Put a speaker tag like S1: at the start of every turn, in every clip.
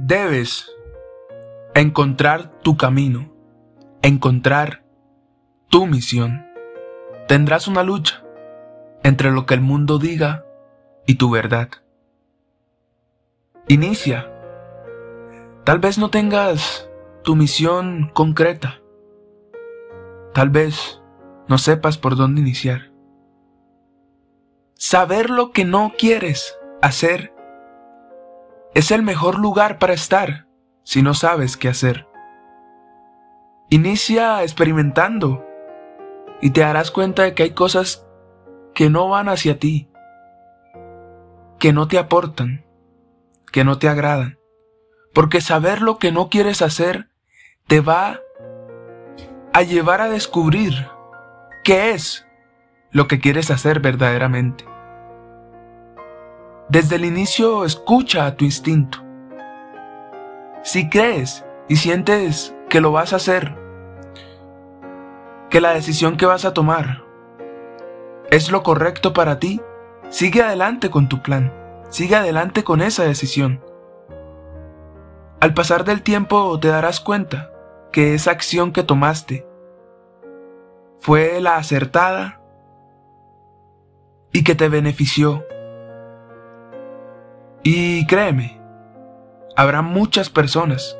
S1: Debes encontrar tu camino, encontrar tu misión. Tendrás una lucha entre lo que el mundo diga y tu verdad. Inicia. Tal vez no tengas tu misión concreta. Tal vez no sepas por dónde iniciar. Saber lo que no quieres hacer es el mejor lugar para estar si no sabes qué hacer. Inicia experimentando y te darás cuenta de que hay cosas que no van hacia ti, que no te aportan, que no te agradan. Porque saber lo que no quieres hacer te va a llevar a descubrir qué es lo que quieres hacer verdaderamente. Desde el inicio escucha a tu instinto. Si crees y sientes que lo vas a hacer, que la decisión que vas a tomar es lo correcto para ti, sigue adelante con tu plan, sigue adelante con esa decisión. Al pasar del tiempo te darás cuenta que esa acción que tomaste fue la acertada y que te benefició y créeme, habrá muchas personas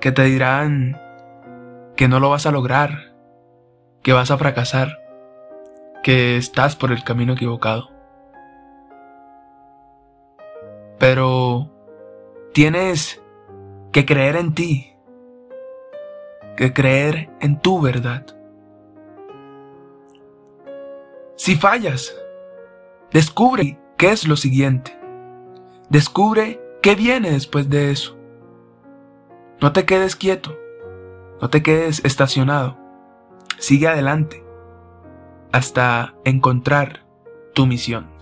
S1: que te dirán que no lo vas a lograr, que vas a fracasar, que estás por el camino equivocado. Pero tienes que creer en ti, que creer en tu verdad. Si fallas, descubre qué es lo siguiente. Descubre qué viene después de eso. No te quedes quieto, no te quedes estacionado. Sigue adelante hasta encontrar tu misión.